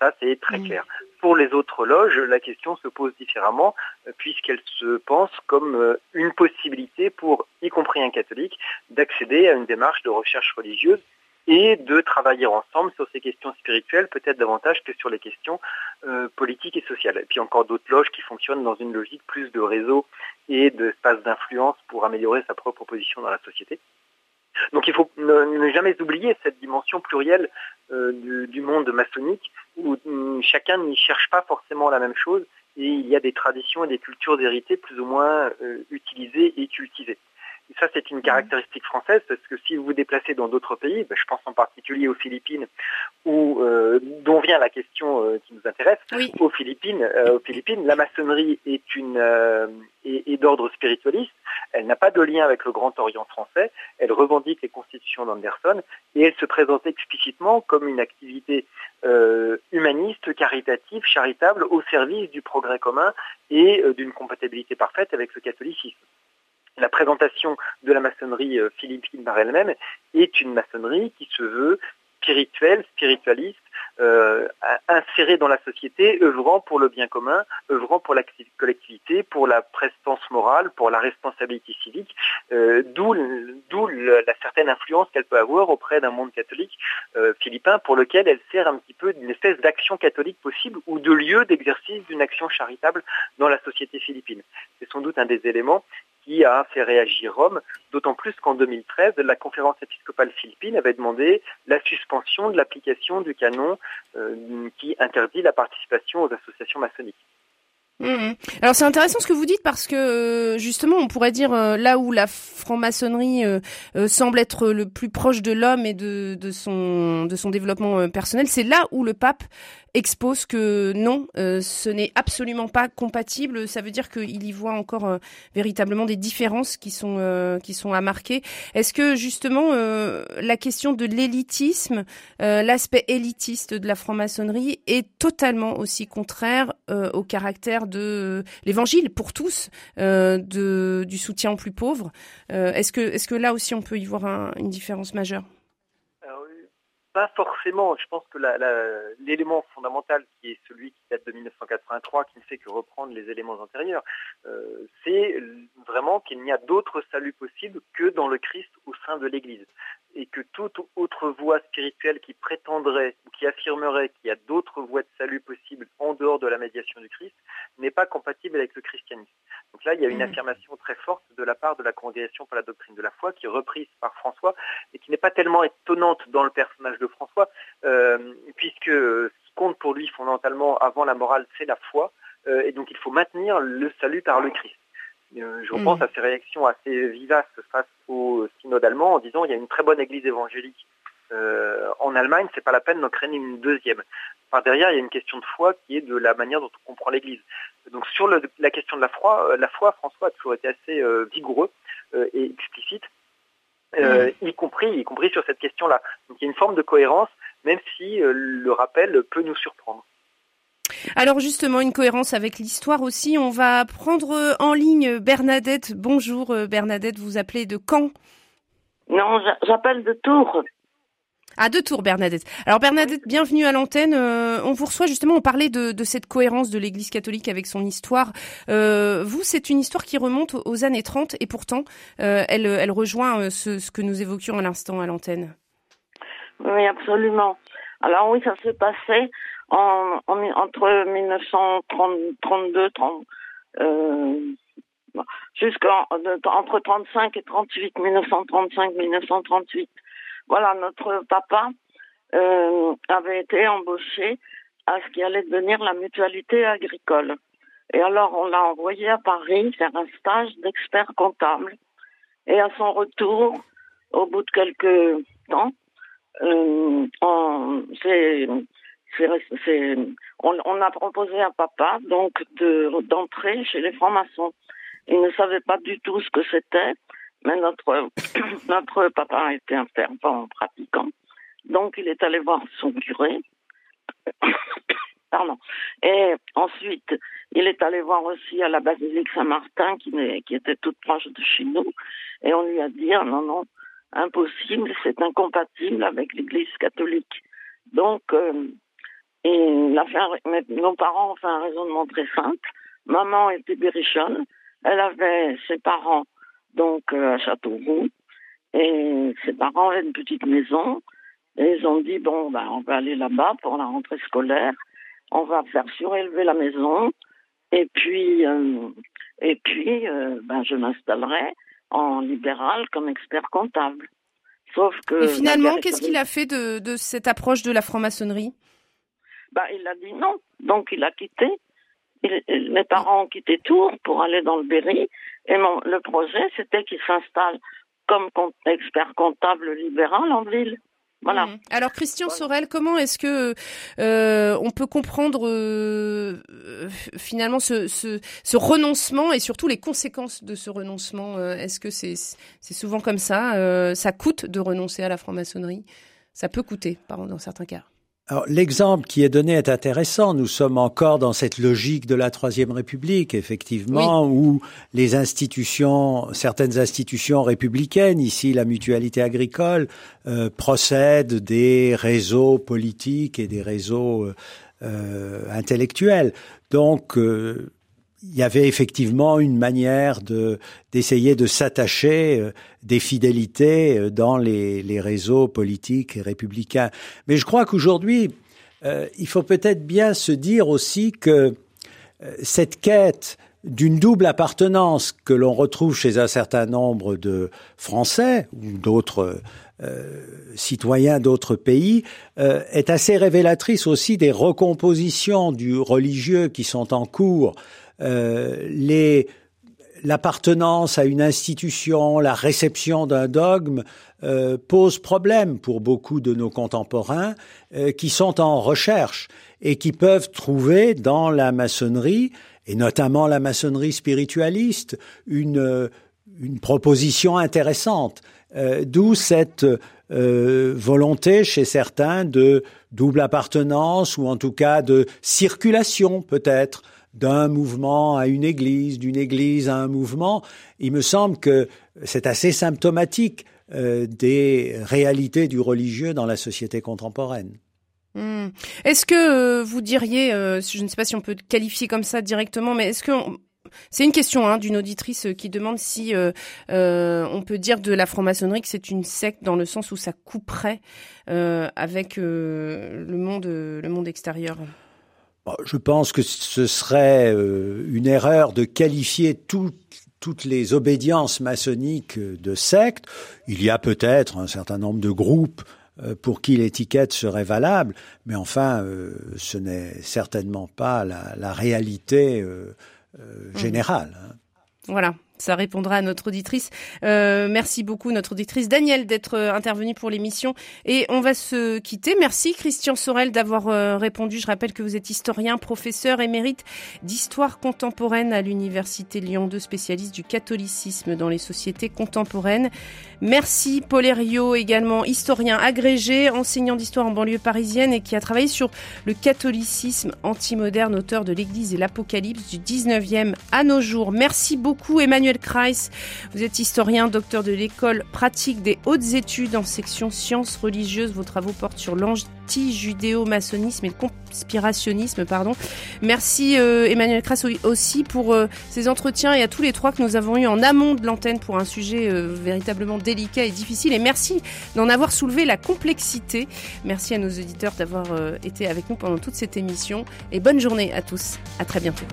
Ça, c'est très mm. clair. Pour les autres loges, la question se pose différemment, euh, puisqu'elle se pense comme euh, une possibilité pour, y compris un catholique, d'accéder à une démarche de recherche religieuse et de travailler ensemble sur ces questions spirituelles, peut-être davantage que sur les questions politiques et sociales. Et puis encore d'autres loges qui fonctionnent dans une logique plus de réseau et d'espace d'influence pour améliorer sa propre position dans la société. Donc il faut ne, jamais oublier cette dimension plurielle euh, du, monde maçonnique où mm, chacun n'y cherche pas forcément la même chose et il y a des traditions et des cultures héritées plus ou moins euh, utilisées et cultivées. Et ça, c'est une mmh. caractéristique française parce que si vous vous déplacez dans d'autres pays, ben, je pense en particulier aux Philippines, où, euh, dont vient la question qui nous intéresse, aux, Philippines, aux Philippines, la maçonnerie est, une, est, d'ordre spiritualiste. Elle n'a pas de lien avec le Grand Orient français. Elle revendique les constitutions d'Anderson et elle se présente explicitement comme une activité humaniste, caritative, charitable, au service du progrès commun et d'une compatibilité parfaite avec le catholicisme la présentation de la maçonnerie euh, philippine par elle-même est une maçonnerie qui se veut spirituelle, spiritualiste, euh, insérée dans la société, œuvrant pour le bien commun, œuvrant pour la collectivité, pour la prestance morale, pour la responsabilité civique, euh, d'où la certaine influence qu'elle peut avoir auprès d'un monde catholique euh, philippin pour lequel elle sert un petit peu d'une espèce d'action catholique possible ou de lieu d'exercice d'une action charitable dans la société philippine. C'est sans doute un des éléments qui a fait réagir Rome, d'autant plus qu'en 2013, la conférence épiscopale philippine avait demandé la suspension de l'application du canon euh, qui interdit la participation aux associations maçonniques. Mmh. Alors c'est intéressant ce que vous dites parce que euh, justement on pourrait dire euh, là où la franc-maçonnerie semble être le plus proche de l'homme et de, de, son de son développement personnel, c'est là où le pape expose que non, euh, ce n'est absolument pas compatible. Ça veut dire qu'il y voit encore euh, véritablement des différences qui sont euh, qui sont à marquer. Est-ce que justement la question de l'élitisme, l'aspect élitiste de la franc-maçonnerie est totalement aussi contraire au caractère de l'Évangile pour tous, de du soutien aux plus pauvres. est-ce que est-ce que là aussi on peut y voir une différence majeure? Pas forcément. Je pense que l'élément fondamental qui est celui qui date de 1983, qui ne fait que reprendre les éléments antérieurs, euh, c'est vraiment qu'il n'y a d'autre salut possible que dans le Christ au sein de l'Église. Et que toute autre voie spirituelle qui prétendrait ou qui affirmerait qu'il y a d'autres voies de salut possibles en dehors de la médiation du Christ n'est pas compatible avec le christianisme. Donc là, il y a une mmh. affirmation très forte de la part de la Congrégation pour la doctrine de la foi, qui est reprise par François, et qui n'est pas tellement étonnante dans le personnage de François, euh, puisque ce qui compte pour lui fondamentalement avant la morale, c'est la foi, euh, et donc il faut maintenir le salut par le Christ. Euh, je repense mmh. à ses réactions assez vivaces face au synode allemand en disant il y a une très bonne église évangélique en Allemagne, c'est pas la peine d'en créer une deuxième. Par derrière, il y a une question de foi qui est de la manière dont on comprend l'Église. Donc sur la question de la foi, la foi, François a toujours été assez vigoureux et explicite. Euh, mm. y compris y compris sur cette question-là. Donc il y a une forme de cohérence, même si euh, le rappel peut nous surprendre. Alors justement, une cohérence avec l'histoire aussi. On va prendre en ligne Bernadette. Bonjour euh, Bernadette, vous appelez de Caen Non, j'appelle de Tours. À deux tours, Bernadette. Alors Bernadette, bienvenue à l'antenne. Euh, on vous reçoit justement, on parlait de, de cette cohérence de l'Église catholique avec son histoire. Euh, vous, c'est une histoire qui remonte aux années 30 et pourtant, euh, elle, elle rejoint ce, ce que nous évoquions à l'instant à l'antenne. Oui, absolument. Alors oui, ça en, en, entre 1932, 30, euh, jusqu'en entre 35 et 38, 1935, 1938. Voilà, notre papa euh, avait été embauché à ce qui allait devenir la mutualité agricole. Et alors, on l'a envoyé à Paris faire un stage d'expert comptable. Et à son retour, au bout de quelques temps, euh, on, on, a proposé à papa donc d'entrer chez les francs-maçons. Il ne savait pas du tout ce que c'était, mais notre notre papa était un fervent pratiquant. Donc il est allé voir son curé. Pardon. Et ensuite, il est allé voir aussi à la basilique Saint-Martin, qui, qui était toute proche de chez nous. Et on lui a dit, ah, non, non, impossible, c'est incompatible avec l'Église catholique. Donc, euh, et nos parents ont fait un raisonnement très simple. Maman était berrichonne, elle avait ses parents donc euh, à Châteauroux, et ses parents avaient une petite maison. Et ils ont dit bon, ben, on va aller là-bas pour la rentrée scolaire. On va faire surélever la maison, et puis euh, et puis ben, je m'installerai en libéral comme expert comptable. Sauf que. Et finalement, qu'est-ce qu'il a fait de, de, cette approche de la franc-maçonnerie? Bah, Il a dit non. Donc, il a quitté. Mes parents ont quitté Tours pour aller dans le Berry. Et mon, le projet, c'était qu'il s'installe comme expert comptable libéral en ville. Voilà. Mhm. Alors Christian Sorel, comment est-ce que euh, on peut comprendre euh, finalement ce, ce, ce, renoncement et surtout les conséquences de ce renoncement euh, Est-ce que c'est souvent comme ça euh, Ça coûte de renoncer à la franc-maçonnerie? Ça peut coûter, pardon, dans certains cas. Alors, l'exemple qui est donné est intéressant. Nous sommes encore dans cette logique de la Troisième République, effectivement, où les institutions, certaines institutions républicaines, ici la mutualité agricole, euh, procèdent des réseaux politiques et des réseaux euh, euh intellectuels. Donc, euh, il y avait effectivement une manière de d'essayer de s'attacher euh, des fidélités euh, dans les, les, réseaux politiques et républicains. Mais je crois qu'aujourd'hui, euh, il faut peut-être bien se dire aussi que cette quête d'une double appartenance que l'on retrouve chez un certain nombre de Français ou d'autres euh, citoyens d'autres pays euh, est assez révélatrice aussi des recompositions du religieux qui sont en cours euh, les l'appartenance à une institution, la réception d'un dogme euh, pose problème pour beaucoup de nos contemporains euh, qui sont en recherche et qui peuvent trouver dans la maçonnerie, et notamment la maçonnerie spiritualiste, une, une proposition intéressante. D'où cette volonté chez certains de double appartenance ou en tout cas de circulation peut-être d'un mouvement à une église, d'une église à un mouvement, il me semble que c'est assez symptomatique euh, des réalités du religieux dans la société contemporaine. Hmm. Est-ce que euh, vous diriez, euh, je ne sais pas si on peut qualifier comme ça directement, mais est-ce que c'est une question hein, d'une auditrice qui demande si on peut dire de la franc-maçonnerie que c'est une secte dans le sens où ça couperait avec le monde, le monde extérieur. Je pense que ce serait euh, une erreur de qualifier toutes les obédiences maçonniques de sectes. Il y a peut-être un certain nombre de groupes euh, pour qui l'étiquette serait valable, mais enfin, euh, ce n'est certainement pas la, réalité mmh. générale. Hein. Voilà, ça répondra à notre auditrice. Euh, merci beaucoup, notre auditrice Danielle, d'être euh, intervenue pour l'émission. Et on va se quitter. Merci, Christian Sorel, d'avoir euh, répondu. Je rappelle que vous êtes historien, professeur émérite d'histoire contemporaine à l'Université Lyon 2, spécialiste du catholicisme dans les sociétés contemporaines. Merci, Paul Herriot, également historien agrégé, enseignant d'histoire en banlieue parisienne et qui a travaillé sur le catholicisme antimoderne, auteur de l'Église et l'Apocalypse du 19e à nos jours. Merci beaucoup, Emmanuel Emmanuel Kreis, vous êtes historien, docteur de l'école pratique des hautes études en section sciences religieuses. Vos travaux portent sur l'anti-judéo-maçonnisme et le conspirationnisme. Pardon. Merci euh, Emmanuel Kreis aussi pour euh, ces entretiens et à tous les trois que nous avons eu en amont de l'antenne pour un sujet véritablement délicat et difficile. Et merci d'en avoir soulevé la complexité. Merci à nos auditeurs d'avoir été avec nous pendant toute cette émission. Et bonne journée à tous. À très bientôt.